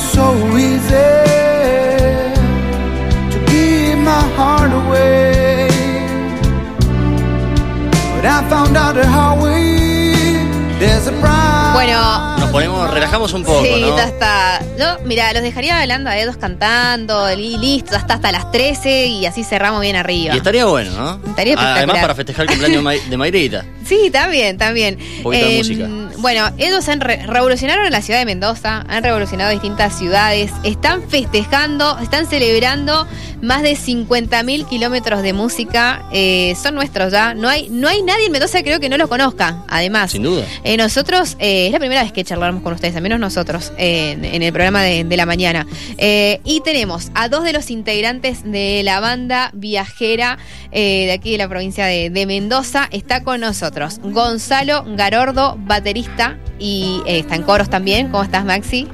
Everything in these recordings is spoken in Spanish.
so easy to give my heart away. But I found out the hard way. Bueno, Nos ponemos, relajamos un poco, sí, ¿no? ya está. Yo, mira, los dejaría hablando a dedos cantando, y listo, hasta hasta las 13 y así cerramos bien arriba. Y estaría bueno, ¿no? Estaría Además para festejar el cumpleaños de May- de Mayrita. Sí, también, también. Un poquito de música. Bueno, ellos han re- revolucionaron la ciudad de Mendoza, han revolucionado distintas ciudades, están festejando, están celebrando más de 50.000 kilómetros de música, eh, son nuestros ya. No hay, no hay nadie en Mendoza creo que no los conozca, además. Sin duda. Eh, nosotros, eh, es la primera vez que charlamos con ustedes, al menos nosotros, eh, en, en el programa de, de la mañana. Eh, y tenemos a dos de los integrantes de la banda viajera eh, de aquí de la provincia de, de Mendoza. Está con nosotros Gonzalo Garordo, baterista, y eh, está en coros también. ¿Cómo estás, Maxi?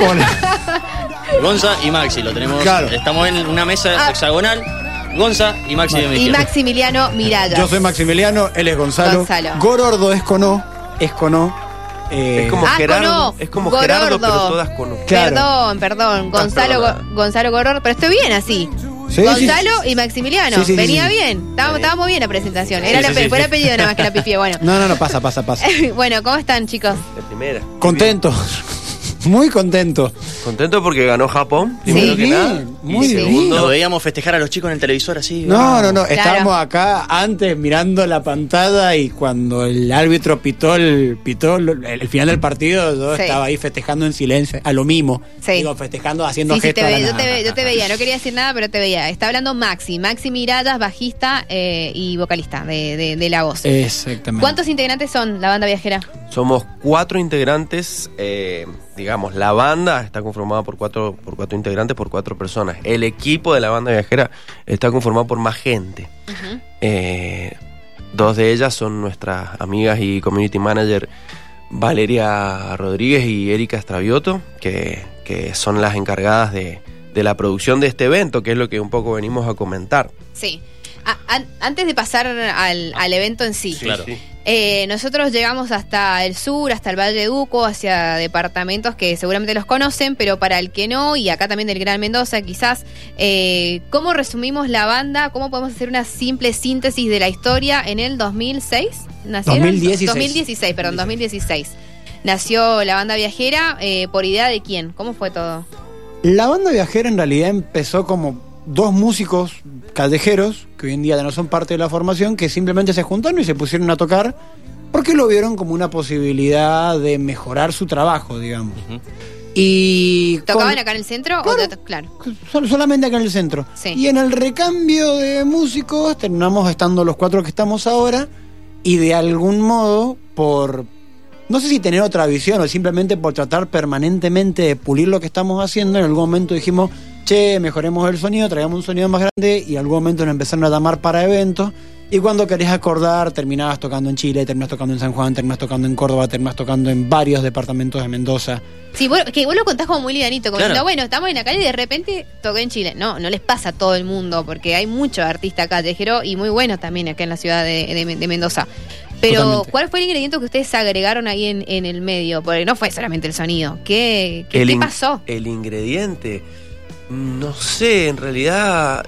Gonza y Maxi, lo tenemos. Claro. Estamos en una mesa Ah. hexagonal. Gonza y Maxi de mi Y. Maximiliano Miralles. Yo soy Maximiliano, él es Gonzalo. Gonzalo. Gorordo es con O, es con O. Eh, Es como Ah, Gerardo, con O. es como Gorordo. Gerardo, pero todas con O. Claro. Perdón, perdón. Gonzalo. Go- Gonzalo Gorordo, pero estoy bien así. Sí, Gonzalo y Maximiliano. Sí, sí, sí, Venía sí. bien. Estábamos, estábamos bien la presentación. Era Sí, la sí, pe- sí, fue el apellido nada más que la pifié. Bueno. No, no, no, pasa, pasa, pasa. bueno, ¿cómo están, chicos? De primera. Contento, muy contento. Contento porque ganó Japón, Sí. primero que Bien, nada. muy y bien. segundo, Nos veíamos festejar a los chicos en el televisor así. No, no, no, Claro. estábamos acá antes mirando la pantalla y cuando el árbitro pitó el, pitó el, el final del partido, yo Sí. estaba ahí festejando en silencio, a lo mismo. Sí. Digo, festejando, haciendo Sí, sí, te gestos. ve- yo, te ve- yo te veía, no quería decir nada, pero te veía. Está hablando Maxi, Maxi Miradas, bajista eh, y vocalista de, de- de la voz. Exactamente. ¿Cuántos integrantes son la banda viajera? somos cuatro integrantes, eh, digamos, la banda está conformada por cuatro, por cuatro integrantes, por cuatro personas. El equipo de la banda viajera está conformado por más gente. Eh, dos de ellas son nuestras amigas y community manager Valeria Rodríguez y Erika Estravioto, que, que son las encargadas de, de la producción de este evento, que es lo que un poco venimos a comentar. Sí. A- an- antes de pasar al, al evento en sí, Claro. Eh, nosotros llegamos hasta el sur, hasta el Valle de Duco, hacia departamentos que seguramente los conocen, pero para el que no, y acá también del Gran Mendoza quizás, eh, ¿cómo resumimos la banda? ¿Cómo podemos hacer una simple síntesis de la historia en el 2006? ¿Nacieron? 2016. 2016, perdón, 2016. Nació la banda viajera, eh, ¿por idea de quién? ¿Cómo fue todo? La banda viajera en realidad empezó como dos músicos callejeros, que hoy en día ya no son parte de la formación, que simplemente se juntaron y se pusieron a tocar porque lo vieron como una posibilidad de mejorar su trabajo, digamos. Y ¿Tocaban con- acá en el centro? Claro. O de- claro. Sol- solamente acá en el centro. Sí. Y en el recambio de músicos terminamos estando los cuatro que estamos ahora y de algún modo por no sé si tener otra visión o simplemente por tratar permanentemente de pulir lo que estamos haciendo, en algún momento dijimos, che, mejoremos el sonido, traigamos un sonido más grande y en algún momento nos empezaron a llamar para eventos. Y cuando querés acordar, terminabas tocando en Chile, terminás tocando en San Juan, terminás tocando en Córdoba, terminás tocando en varios departamentos de Mendoza. Sí, vos, que vos lo contás como muy livianito, como Claro. diciendo, bueno, estamos en la calle y de repente toqué en Chile. No, no les pasa a todo el mundo, porque hay mucho artista callejero y muy bueno también acá en la ciudad de, de- de Mendoza. Pero, Totalmente. ¿cuál fue el ingrediente que ustedes agregaron ahí en, en el medio? Porque no fue solamente el sonido. ¿Qué, qué, El qué in- pasó? El ingrediente, no sé, en realidad,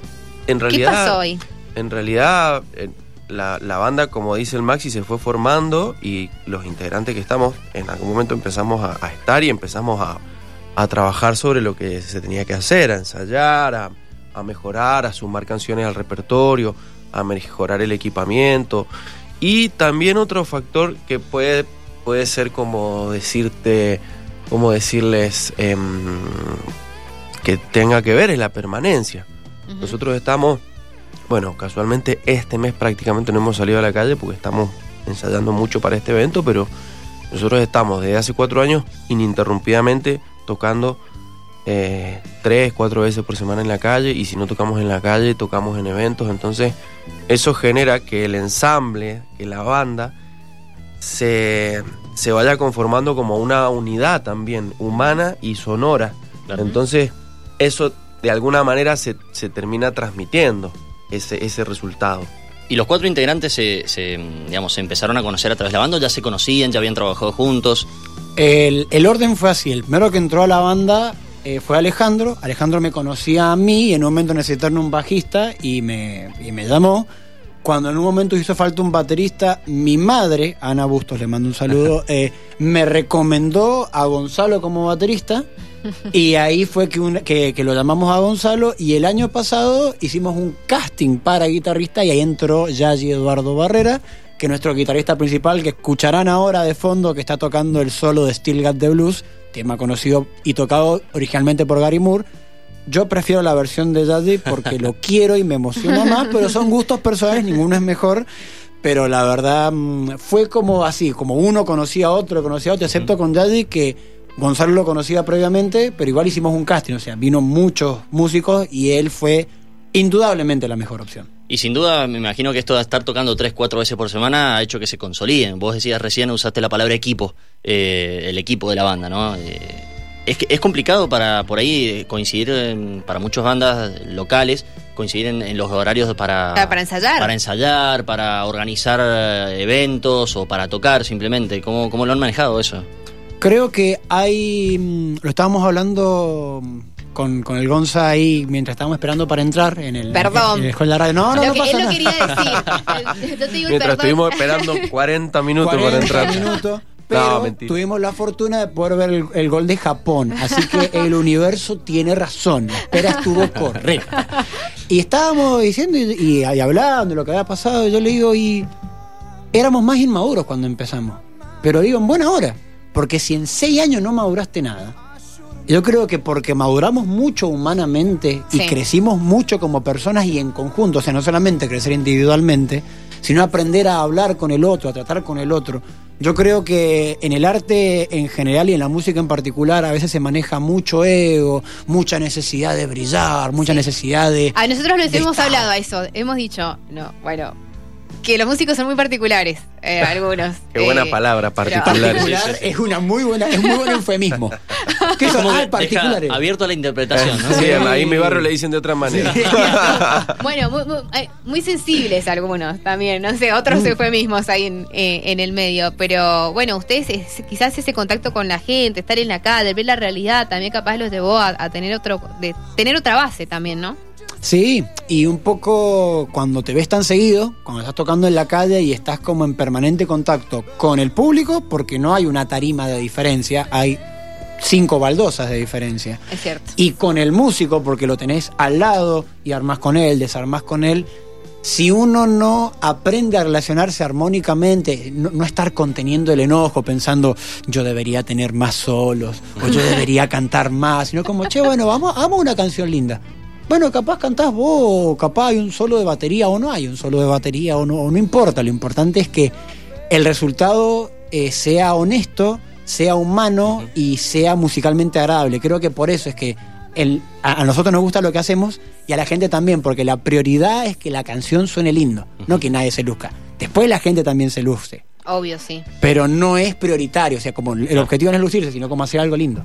en ¿Qué realidad, pasó hoy? en realidad, eh, la, la banda, como dice el Maxi, se fue formando y los integrantes que estamos, en algún momento empezamos a, a estar y empezamos a, a trabajar sobre lo que se tenía que hacer, a ensayar, a, a mejorar, a sumar canciones al repertorio, a mejorar el equipamiento. Y también otro factor que puede, puede ser como decirte, como decirles em, que tenga que ver es la permanencia. Nosotros estamos, bueno, casualmente este mes prácticamente no hemos salido a la calle porque estamos ensayando mucho para este evento, pero nosotros estamos desde hace cuatro años ininterrumpidamente tocando eh, tres, cuatro veces por semana en la calle y si no tocamos en la calle, tocamos en eventos. Entonces, eso genera que el ensamble, que la banda, se, se vaya conformando como una unidad también, humana y sonora. Entonces, eso de alguna manera se, se termina transmitiendo, ese, ese resultado. Y los cuatro integrantes se, se, digamos, se empezaron a conocer a través de la banda, o ya se conocían, ya habían trabajado juntos. El, el orden fue así. El primero que entró a la banda eh, fue Alejandro. Alejandro me conocía a mí y en un momento necesitaron un bajista y me, y me llamó. Cuando en un momento hizo falta un baterista, mi madre, Ana Bustos, le mando un saludo, eh, me recomendó a Gonzalo como baterista. Y ahí fue que, un- que, que lo llamamos a Gonzalo y el año pasado hicimos un casting para guitarrista y ahí entró Yagi Eduardo Barrera, que es nuestro guitarrista principal, que escucharán ahora de fondo que está tocando el solo de Still Got the Blues, tema conocido y tocado originalmente por Gary Moore. Yo prefiero la versión de Yagi porque lo quiero y me emociona más, pero son gustos personales, ninguno es mejor. Pero la verdad mm, fue como así, como uno conocía a otro, conocía a otro, excepto con Yagi que Gonzalo lo conocía previamente, pero igual hicimos un casting, o sea, vino muchos músicos y él fue indudablemente la mejor opción. Y sin duda, me imagino que esto de estar tocando tres, cuatro veces por semana ha hecho que se consoliden. Vos decías recién, usaste la palabra equipo, eh, el equipo de la banda, ¿no? Eh, es, que es complicado para por ahí eh, coincidir, en- para muchas bandas locales, coincidir en, en los horarios para, Ah, para ensayar. Para ensayar, para organizar eventos o para tocar simplemente. ¿Cómo, cómo lo han manejado eso? Creo que hay. mm, Lo estábamos hablando con, con el Gonza ahí mientras estábamos esperando para entrar en el. Perdón. En el de la radio. No, no, lo no que pasa él lo nada. quería decir. Yo te digo el Mientras estuvimos esperando 40 minutos 40 para entrar. minutos. Pero No, mentira. tuvimos la fortuna de poder ver el, el gol de Japón. Así que el universo tiene razón. La espera estuvo correcta. Y estábamos diciendo y, y- y hablando de lo que había pasado. y Yo le digo, y éramos más inmaduros cuando empezamos. Pero digo, en buena hora. Porque si en seis años no maduraste nada, yo creo que porque maduramos mucho humanamente y Sí. crecimos mucho como personas y en conjunto, o sea, no solamente crecer individualmente, sino aprender a hablar con el otro, a tratar con el otro. Yo creo que en el arte en general y en la música en particular a veces se maneja mucho ego, mucha necesidad de brillar, mucha necesidad de... A nosotros de hemos estar. hablado a eso. Hemos dicho, no, bueno, que los músicos son muy particulares, eh, algunos. Qué buena Eh, palabra, particular. Particular sí, sí, sí. es una muy buena, es muy buen eufemismo. ¿Qué Es son? como Ah, particulares. abierto a la interpretación, ¿no? Sí, ahí en mi barrio le dicen de otra manera. Bueno, muy, muy- eh, muy sensibles algunos también, no sé, otros Mm. eufemismos ahí en, eh, en el medio. Pero bueno, ustedes es- quizás ese contacto con la gente, estar en la calle, ver la realidad, también capaz los llevó a, a tener otro, de tener otra base también, ¿no? Sí, y un poco cuando te ves tan seguido, cuando estás tocando en la calle y estás como en permanente contacto con el público, porque no hay una tarima de diferencia, hay cinco baldosas de diferencia. Es cierto. Y con el músico, porque lo tenés al lado y armás con él, desarmás con él. Si uno no aprende a relacionarse armónicamente, no, no estar conteniendo el enojo, pensando yo debería tener más solos, o yo debería cantar más, sino como, che, bueno, vamos, hagamos una canción linda. Bueno, capaz cantás vos, o capaz hay un solo de batería, o no hay un solo de batería, o no, o no importa. Lo importante es que el resultado eh, sea honesto, sea humano y sea musicalmente agradable. Creo que por eso es que el- a, a nosotros nos gusta lo que hacemos y a la gente también, porque la prioridad es que la canción suene lindo, no que nadie se luzca. Después la gente también se luce, Obvio, sí. pero no es prioritario, o sea, como el objetivo no es lucirse, sino como hacer algo lindo.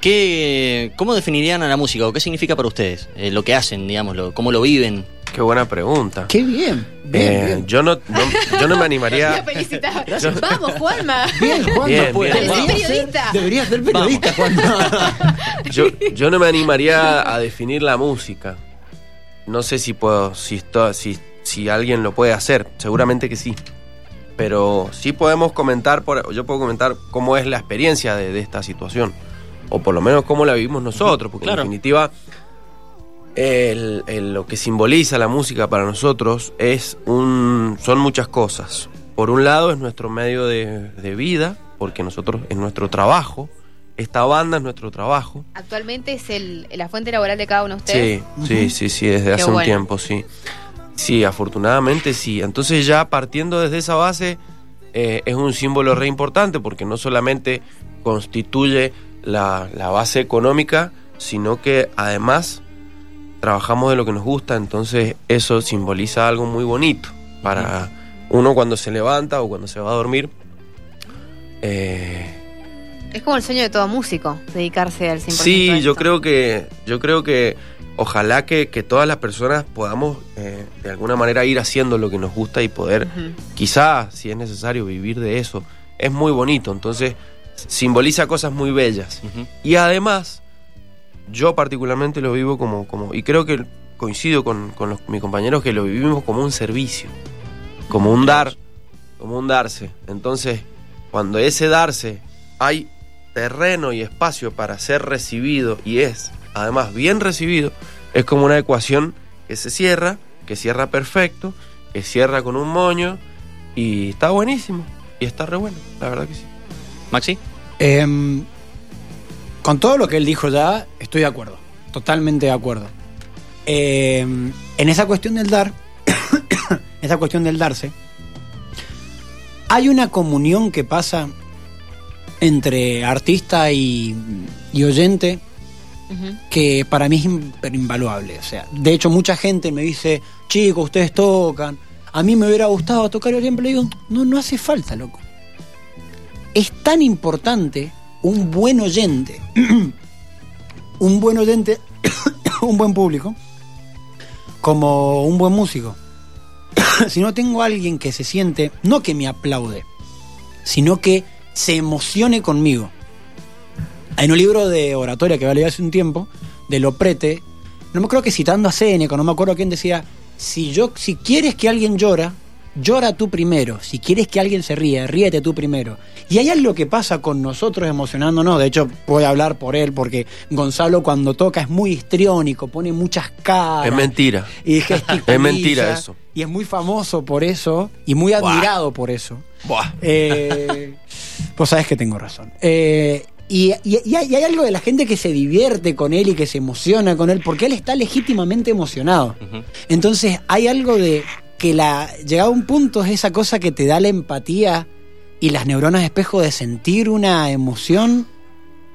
¿Qué, ¿Cómo definirían a la música o qué significa para ustedes? Eh, lo que hacen, digamos, lo- cómo lo viven. Qué buena pregunta. Qué bien, bien, Eh, bien. Yo, no, no- yo no me animaría. felicitaba. Vamos, Juanma. Bien, Juanma. Bien, pues, bien. debería Parecés ser- periodista. Debería ser periodista, Juanma. Yo, yo no me animaría a definir la música. No sé si puedo, si, esto- si, si alguien lo puede hacer. Seguramente que sí. Pero sí podemos comentar, por, yo puedo comentar cómo es la experiencia de, de esta situación. O por lo menos cómo la vivimos nosotros. Porque Claro. en definitiva, el- el- lo que simboliza la música para nosotros es un, son muchas cosas. Por un lado es nuestro medio de, de vida, porque nosotros es nuestro trabajo. Esta banda es nuestro trabajo. Actualmente es el, la fuente laboral de cada uno de ustedes. Sí, sí, sí, sí, desde hace un tiempo, sí. Sí, afortunadamente sí. Entonces ya partiendo desde esa base eh, es un símbolo re importante porque no solamente constituye la, la base económica, sino que además trabajamos de lo que nos gusta, entonces eso simboliza algo muy bonito para uno cuando se levanta o cuando se va a dormir. Eh, Es como el sueño de todo músico, dedicarse al 100% a Sí, yo creo que, yo creo que ojalá que, que todas las personas podamos eh, de alguna manera ir haciendo lo que nos gusta y poder, Ujú. quizá, si es necesario, vivir de eso. Es muy bonito, entonces simboliza cosas muy bellas. Y además, yo particularmente lo vivo como, como y creo que coincido con, con los- mis compañeros que lo vivimos como un servicio, como un dar, como un darse. Entonces, cuando ese darse hay terreno y espacio para ser recibido y es además bien recibido, es como una ecuación que se cierra, que cierra perfecto, que cierra con un moño y está buenísimo y está re bueno, la verdad que sí. Maxi. Em, con todo lo que él dijo ya, estoy de acuerdo. Totalmente de acuerdo. Em, en esa cuestión del dar, esa cuestión del darse, hay una comunión que pasa entre artista y, y oyente que para mí es invaluable. O sea, de hecho, mucha gente me dice, chicos, ustedes tocan. A mí me hubiera gustado tocar y siempre le digo, no, no hace falta, loco. Es tan importante un buen oyente, un buen oyente, un buen público, como un buen músico. si no tengo a alguien que se siente, no que me aplaude, sino que se emocione conmigo. Hay un libro de oratoria que leí hace un tiempo, de Loprete, no me creo que citando a Séneca, no me acuerdo quién decía, si yo, si quieres que alguien llora, llora tú primero. Si quieres que alguien se ríe, ríete tú primero. Y hay algo que pasa con nosotros emocionándonos, de hecho voy a hablar por él, porque Gonzalo cuando toca es muy histriónico, pone muchas caras. Es mentira. Y Es mentira eso. Y es muy famoso por eso, y muy admirado por eso. Buah. Eh, pues sabes que tengo razón. Eh, y, y- y hay, algo de la gente que se divierte con él y que se emociona con él, porque él está legítimamente emocionado. Entonces hay algo de que la llegado a un punto es esa cosa que te da la empatía y las neuronas espejo de sentir una emoción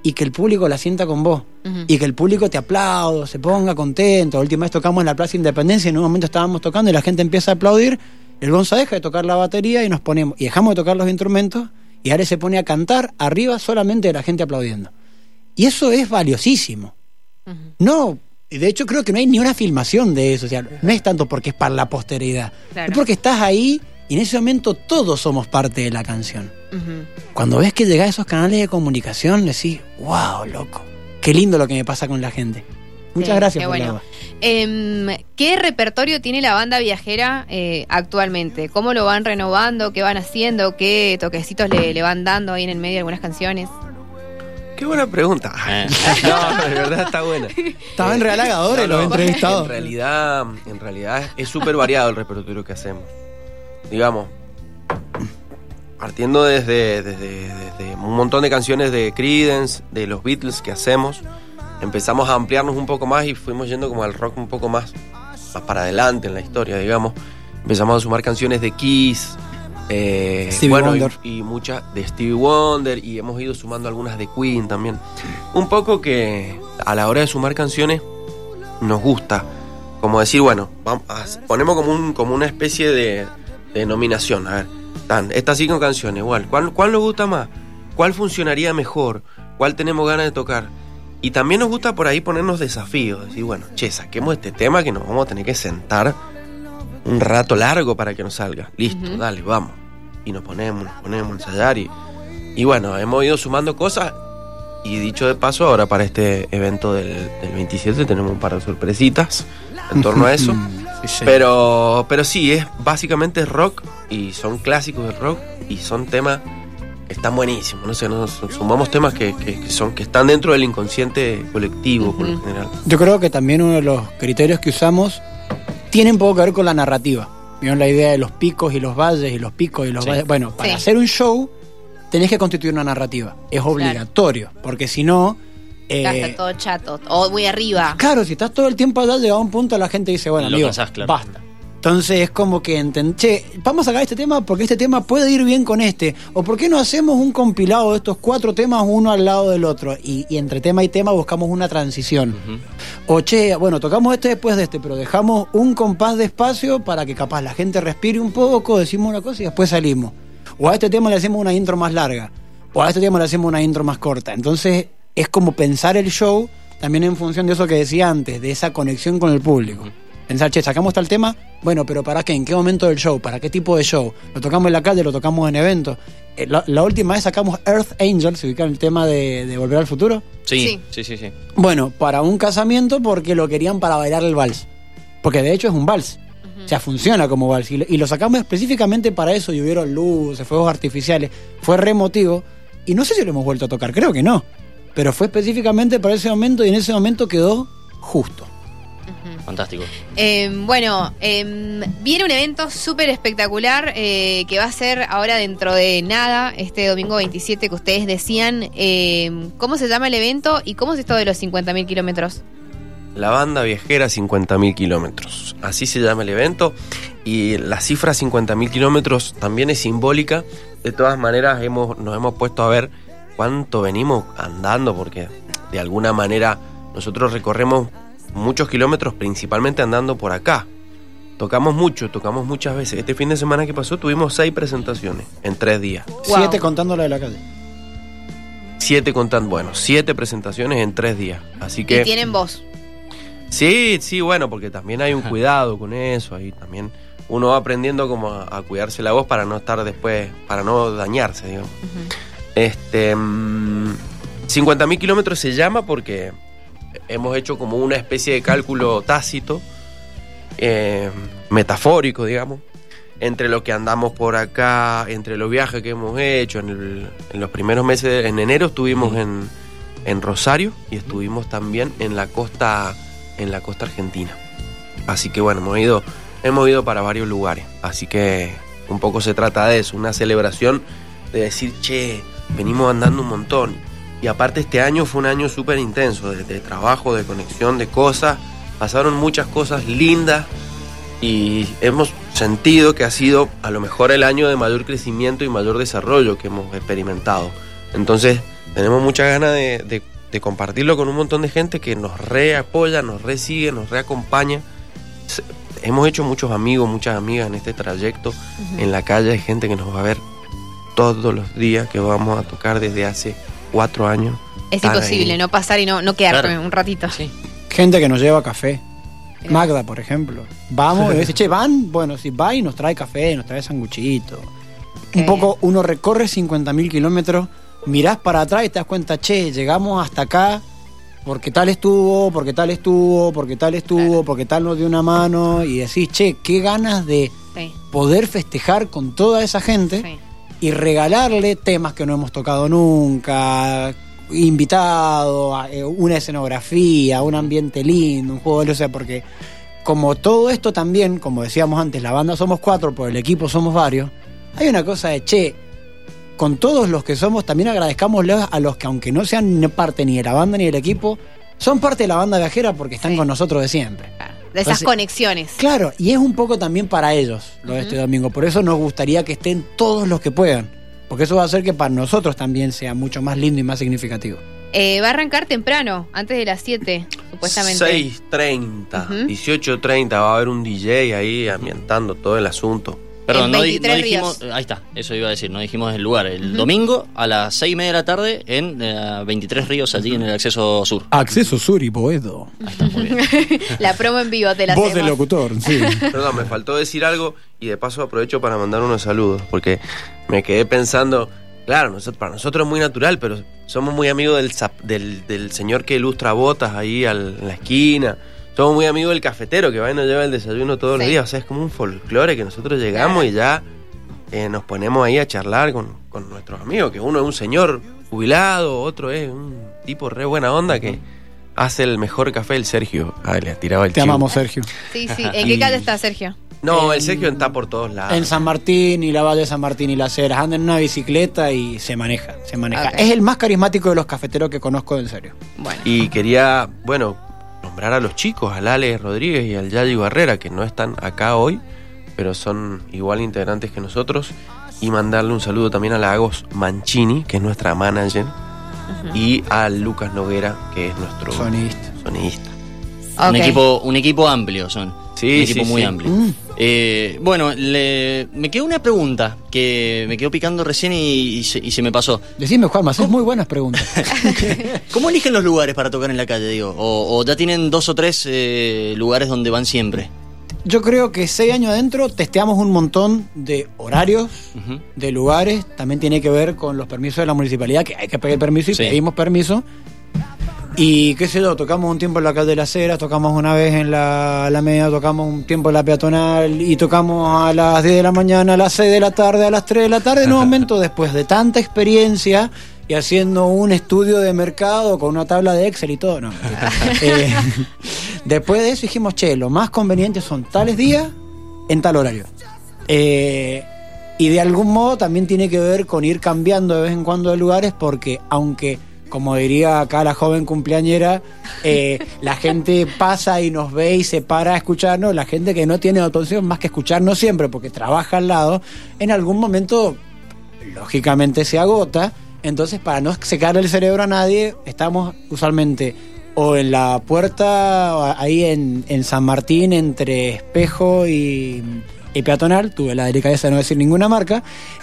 y que el público la sienta con vos. Y que el público te aplaude, se ponga contento. La última vez tocamos en la Plaza Independencia y en un momento estábamos tocando y la gente empieza a aplaudir. El Gonza deja de tocar la batería y nos ponemos, y dejamos de tocar los instrumentos, y ahora se pone a cantar arriba solamente de la gente aplaudiendo. Y eso es valiosísimo. No, de hecho creo que no hay ni una filmación de eso. O sea, no es tanto porque es para la posteridad. Claro. Es porque estás ahí y en ese momento todos somos parte de la canción. Cuando ves que llega a esos canales de comunicación, decís, wow, loco. Qué lindo lo que me pasa con la gente. Muchas Sí, gracias qué por bueno. Em, ¿Qué repertorio tiene la banda viajera eh, actualmente? ¿Cómo lo van renovando? ¿Qué van haciendo? ¿Qué toquecitos le, le van dando ahí en el medio de algunas canciones? Qué buena pregunta. Eh. No, de verdad está buena. Estaban realagadores No, los no, entrevistados. En realidad, en realidad es súper variado el repertorio que hacemos. Digamos, partiendo desde, desde, desde un montón de canciones de Creedence, de los Beatles que hacemos, empezamos a ampliarnos un poco más y fuimos yendo como al rock un poco más, más para adelante en la historia, digamos. Empezamos a sumar canciones de Kiss, eh, Stevie bueno, y- Wonder. y, muchas de Stevie Wonder y hemos ido sumando algunas de Queen también. Un poco que a la hora de sumar canciones nos gusta. Como decir, bueno, vamos a- ponemos como, un, como una especie de, de nominación. A ver, están estas cinco canciones, igual. ¿Cuál, ¿Cuál nos gusta más? ¿Cuál funcionaría mejor? ¿Cuál tenemos ganas de tocar? Y también nos gusta por ahí ponernos desafíos. Decir, bueno, che, saquemos este tema que nos vamos a tener que sentar un rato largo para que nos salga. Listo, dale, vamos. Y nos ponemos, nos ponemos a ensayar. Y, y bueno, hemos ido sumando cosas. Y dicho de paso, ahora para este evento del, del 27 tenemos un par de sorpresitas en torno a eso. Sí, sí. Pero, pero sí, es básicamente rock y son clásicos del rock y son temas que están buenísimos. No sé, nos sumamos temas que, que- que son, que están dentro del inconsciente colectivo por lo general. Yo creo que también uno de los criterios que usamos tiene un poco que ver con la narrativa. ¿Vieron la idea de los picos y los valles y los picos y los Sí. valles? Bueno, para Sí. hacer un show tenés que constituir una narrativa. Es obligatorio, porque si no... eh, está todo chato. O muy arriba. Claro, si estás todo el tiempo allá, llega un punto la gente dice, bueno, Lo amigo, cansás, claro. basta. Entonces es como que enten- che, vamos a sacar este tema porque este tema puede ir bien con este. O por qué no hacemos un compilado de estos cuatro temas uno al lado del otro. Y, y entre tema y tema buscamos una transición. O che, bueno, tocamos este después de este, pero dejamos un compás de espacio para que capaz la gente respire un poco, decimos una cosa y después salimos. O a este tema le hacemos una intro más larga. O a este tema le hacemos una intro más corta. Entonces es como pensar el show también en función de eso que decía antes, de esa conexión con el público. Pensar, che, sacamos tal tema, bueno, pero ¿para qué? ¿En qué momento del show? ¿Para qué tipo de show? ¿Lo tocamos en la calle? ¿Lo tocamos en eventos? Eh, la, la última vez sacamos Earth Angel, se ubica en el tema de, de Volver al Futuro. Sí, sí, sí, sí. Bueno, para un casamiento porque lo querían para bailar el vals. Porque de hecho es un vals. O sea, funciona como vals. Y lo, y lo sacamos específicamente para eso. Y hubieron luces, fuegos artificiales. Fue re emotivo. Y no sé si lo hemos vuelto a tocar, creo que no. Pero fue específicamente para ese momento y en ese momento quedó justo. Fantástico. Eh, bueno, eh, viene un evento súper espectacular eh, que va a ser ahora dentro de nada, este domingo 27 que ustedes decían. Eh, ¿Cómo se llama el evento y cómo es esto de los 50.000 kilómetros? La banda viajera 50.000 kilómetros. Así se llama el evento. Y la cifra 50.000 kilómetros también es simbólica. De todas maneras, hemos, nos hemos puesto a ver cuánto venimos andando, porque de alguna manera nosotros recorremos muchos kilómetros, principalmente andando por acá. Tocamos mucho, tocamos muchas veces. Este fin de semana que pasó tuvimos seis presentaciones en tres días. Wow. Siete contando la de la calle. Siete contando, bueno, siete presentaciones en tres días. Así Y que... tienen voz. Sí, sí, bueno, porque también hay un cuidado con eso, ahí también uno va aprendiendo como a, a cuidarse la voz para no estar después, para no dañarse, digamos. Este, mm, 50.000 kilómetros se llama porque hemos hecho como una especie de cálculo tácito, eh, metafórico, digamos, entre lo que andamos por acá, entre los viajes que hemos hecho. En, el- en los primeros meses, en enero estuvimos en, en Rosario y estuvimos también en la costa, en la costa argentina. Así que bueno, hemos ido, hemos ido para varios lugares. Así que un poco se trata de eso, una celebración de decir, che, venimos andando un montón. Y aparte este año fue un año súper intenso, de, de trabajo, de conexión, de cosas. Pasaron muchas cosas lindas y hemos sentido que ha sido a lo mejor el año de mayor crecimiento y mayor desarrollo que hemos experimentado. Entonces tenemos muchas ganas de, de- de compartirlo con un montón de gente que nos reapoya, nos resigue, nos reacompaña. Hemos hecho muchos amigos, muchas amigas en este trayecto. En la calle hay gente que nos va a ver todos los días, que vamos a tocar desde hace cuatro años. Es imposible ahí. no pasar y no, no quedarme Claro. un ratito. Sí. Gente que nos lleva café. Magda, por ejemplo. Vamos y dice, che, van, bueno, si va y nos trae café, nos trae sanguchito. Un poco, uno recorre 50.000 kilómetros, mirás para atrás y te das cuenta, che, llegamos hasta acá porque tal estuvo, porque tal estuvo, porque tal estuvo, Claro. porque tal nos dio una mano y decís, che, qué ganas de Sí, poder festejar con toda esa gente sí. Y regalarle temas que no hemos tocado nunca, invitados, eh, una escenografía, un ambiente lindo, un juego de luces, sea, porque como todo esto también, como decíamos antes, la banda somos cuatro, por el equipo somos varios, hay una cosa de, che, con todos los que somos, también agradezcámosle a los que aunque no sean parte ni de la banda ni del equipo, son parte de la banda viajera porque están Sí. con nosotros de siempre. De esas Entonces- conexiones. Claro, y es un poco también para ellos lo de este domingo. Por eso nos gustaría que estén todos los que puedan. Porque eso va a hacer que para nosotros también sea mucho más lindo y más significativo. Eh, va a arrancar temprano, antes de las 7, supuestamente. 6.30, Ujú. 18.30 va a haber un DJ ahí ambientando todo el asunto. Perdón, no, di- 23 no dijimos. ríos. Ahí está, eso iba a decir, no dijimos el lugar. El domingo a las 6 y media de la tarde en eh, 23 Ríos, allí en el acceso sur. Acceso Sur y Boedo. Ahí está, muy bien. La promo en vivo te la Voz del locutor, sí. Perdón, me faltó decir algo y de paso aprovecho para mandar unos saludos, porque me quedé pensando, claro, nosotros, para nosotros es muy natural, pero somos muy amigos del, del, del señor que ilustra botas ahí al- en la esquina. Somos muy amigos del cafetero que va y nos lleva el desayuno todos los días. O sea, es como un folclore que nosotros llegamos Claro. y ya eh, nos ponemos ahí a charlar con, con nuestros amigos, que uno es un señor jubilado, otro es un tipo re buena onda que hace el mejor café, el Sergio. Ah, le ha tirado el Te chivo. amamos, Sergio. Sí, sí. ¿En qué calle está Sergio? No, En- el Sergio está por todos lados. En San Martín y la Valle de San Martín y las Heras. Anda en una bicicleta y se maneja, se maneja. Es el más carismático de los cafeteros que conozco, en serio. Bueno. Y quería, bueno, nombrar a los chicos, al Ale Rodríguez y al Yayi Barrera, que no están acá hoy, pero son igual integrantes que nosotros. Y mandarle un saludo también a la Agos Mancini, que es nuestra manager, y a Lucas Noguera, que es nuestro Sonista. sonidista. Ok. Un, equipo, un equipo amplio son. Sí, un equipo sí, muy sí. amplio. Mm. Eh, bueno, le- me quedó una pregunta que me quedó picando recién y, y se, y se me pasó. Decime, Juanma, haces muy buenas preguntas. ¿Cómo eligen los lugares para tocar en la calle, digo? ¿O, o ya tienen dos o tres eh, lugares donde van siempre? Yo creo que seis años adentro testeamos un montón de horarios, de lugares. También tiene que ver con los permisos de la municipalidad, que hay que pedir permiso y Sí. pedimos permiso. Y qué sé yo, tocamos un tiempo en la calle de las Heras, tocamos una vez en la Alameda, tocamos un tiempo en la peatonal y tocamos a las 10 de la mañana, a las 6 de la tarde, a las 3 de la tarde. En un momento después de tanta experiencia y haciendo un estudio de mercado con una tabla de Excel y todo, no. Eh, después de eso dijimos, che, lo más conveniente son tales días en tal horario. Eh, y de algún modo también tiene que ver con ir cambiando de vez en cuando de lugares porque aunque, como diría acá la joven cumpleañera, eh, la gente pasa y nos ve y se para a escucharnos, la gente que no tiene otra opción más que escucharnos siempre porque trabaja al lado, en algún momento lógicamente se agota. Entonces, para no secarle el cerebro a nadie, estamos usualmente o en la puerta, ahí en, en San Martín, entre Espejo y, y Peatonal, tuve la delicadeza de no decir ninguna marca,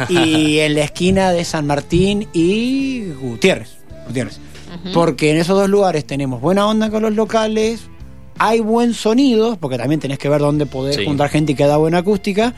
y en la esquina de San Martín y Gutiérrez. Porque en esos dos lugares tenemos buena onda con los locales, hay buen sonido, porque también tenés que ver dónde poder Sí. juntar gente y que da buena acústica.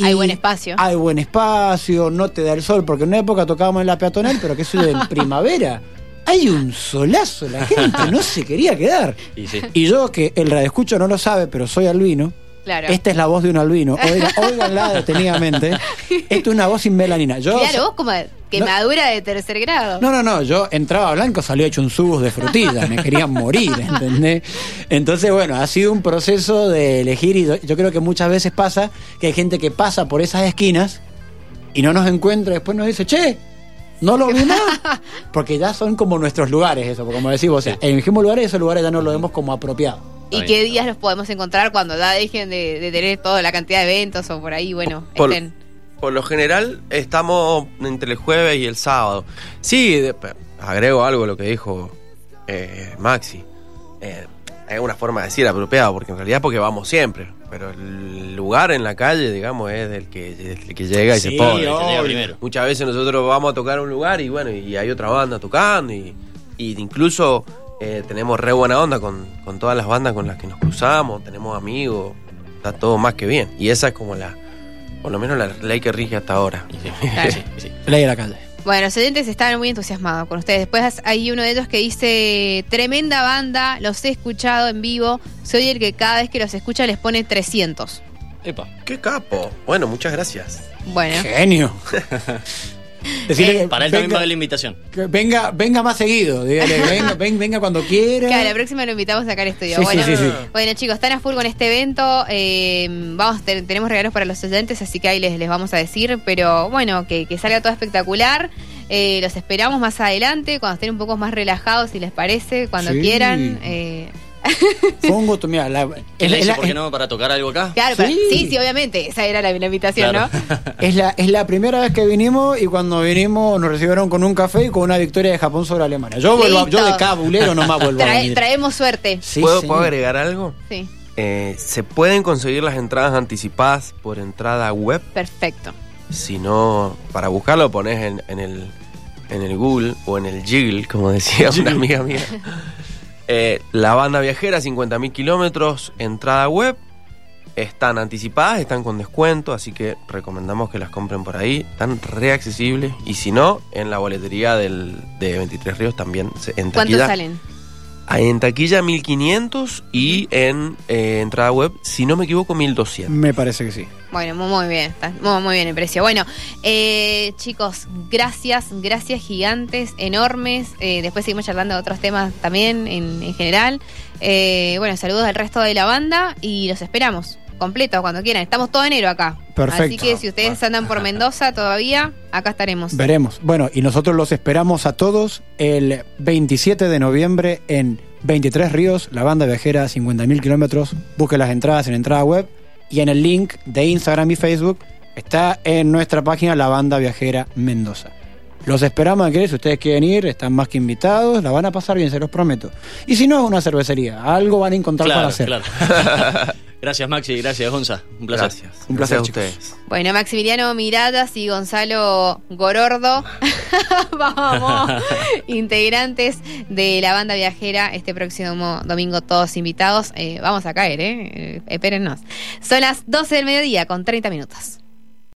Hay y buen espacio. Hay buen espacio, no te da el sol, porque en una época tocábamos en la peatonal, pero que eso de primavera. Hay un solazo, la gente no se quería quedar. Y sí. Y yo, que el radioescucho no lo sabe, pero soy albino, Claro. esta es la voz de un albino, Oiga, óiganla detenidamente. Esto es una voz sin melanina. Yo, Claro, vos como quemadura de tercer grado. no, no, no, yo entraba blanco, salió hecho un subus de frutilla, me querían morir, ¿entendés? Entonces, bueno, ha sido un proceso de elegir y yo, creo que muchas veces pasa que hay gente que pasa por esas esquinas y no nos encuentra y después nos dice, che, no lo vimos, porque ya son como nuestros lugares, eso, como decimos, o sea, elegimos lugares y esos lugares ya no lo vemos como apropiado. ¿Y qué días los podemos encontrar cuando ya dejen de, de tener toda la cantidad de eventos o por ahí, bueno, Por- estén? Por lo general estamos entre el jueves y el sábado. Sí, de- agrego algo a lo que dijo eh, Maxi. Eh, es una forma de decir apropiada, porque en realidad porque vamos siempre. Pero el lugar en la calle, digamos, es del que, del que llega y Sí, se pone. El llega. Muchas veces nosotros vamos a tocar a un lugar y bueno, y hay otra banda tocando y, y incluso eh, tenemos re buena onda con, con todas las bandas con las que nos cruzamos, tenemos amigos, está todo más que bien. Y esa es como la, por lo menos la ley que rige hasta ahora. Claro. Sí, sí. Ley de la calle. Bueno, los oyentes estaban muy entusiasmados con ustedes. Después hay uno de ellos que dice, tremenda banda, los he escuchado en vivo, soy el que cada vez que los escucha les pone 300. Epa. ¡Qué capo! Bueno, muchas gracias. Bueno, Genio. Decirle que Para él también va venga, a haber la invitación. que venga, venga más seguido, dígale, venga, ven- venga cuando quiera. claro, la próxima lo invitamos a sacar estudio. Sí, bueno, sí, sí, sí. bueno, chicos, están a full con este evento. eh, vamos, te- tenemos regalos para los oyentes, así que ahí les, les vamos a decir. Pero bueno, que, que salga todo espectacular. Eh, los esperamos más adelante, cuando estén un poco más relajados, si les parece, cuando Sí. quieran. eh, Fue un gusto, mira, la- ¿Quién es, le es dice la, por qué no para tocar algo acá? claro, Sí. sí, sí, obviamente, esa era la, la invitación, Claro. ¿no? es la- es la primera vez que vinimos y cuando vinimos nos recibieron con un café y con una victoria de Japón sobre Alemania. Yo, vuelvo, a- yo de cabulero nomás vuelvo a Trae- venir. traemos suerte. Sí, ¿Puedo. ¿Puedo agregar algo? Sí, Eh, se pueden conseguir las entradas anticipadas por entrada web. perfecto. Si no, para buscarlo pones en, en el, en el Google o en el Jiggle, como decía una amiga mía. Eh, la banda viajera, 50.000 kilómetros, entrada web. Están anticipadas, están con descuento, así que recomendamos que las compren por ahí. Están reaccesibles. Y si no, en la boletería del, de 23 Ríos también. se- En ¿Cuántos taquilla, salen? En taquilla 1500 y en eh, entrada web, si no me equivoco, 1200. Me parece que sí. Bueno, muy, muy bien, está muy, muy bien el precio. Bueno, eh, chicos, gracias, gracias gigantes, enormes. Eh, después seguimos charlando de otros temas también en, en general. Eh, bueno, saludos al resto de la banda y los esperamos completos cuando quieran. Estamos todo enero acá. Perfecto. Así que si ustedes andan por Mendoza todavía, acá estaremos. Veremos. Bueno, y nosotros los esperamos a todos el 27 de noviembre en 23 Ríos, la banda viajera 50.000 kilómetros. Busque las entradas en entrada web y en el link de Instagram y Facebook está en nuestra página La Banda Viajera Mendoza. Los esperamos que si ustedes quieren ir, están más que invitados, la van a pasar bien, se los prometo. Y si no, es una cervecería, algo van a encontrar para hacer. claro. gracias Maxi, gracias Gonza. Un placer. Gracias. Un placer, Gracias a ustedes. Bueno, Maximiliano Miradas y Gonzalo Gorordo, vamos, integrantes de la banda viajera, este próximo domingo todos invitados. Eh, vamos a caer, ¿eh? eh espérennos. Son las 12 del mediodía con 30 minutos.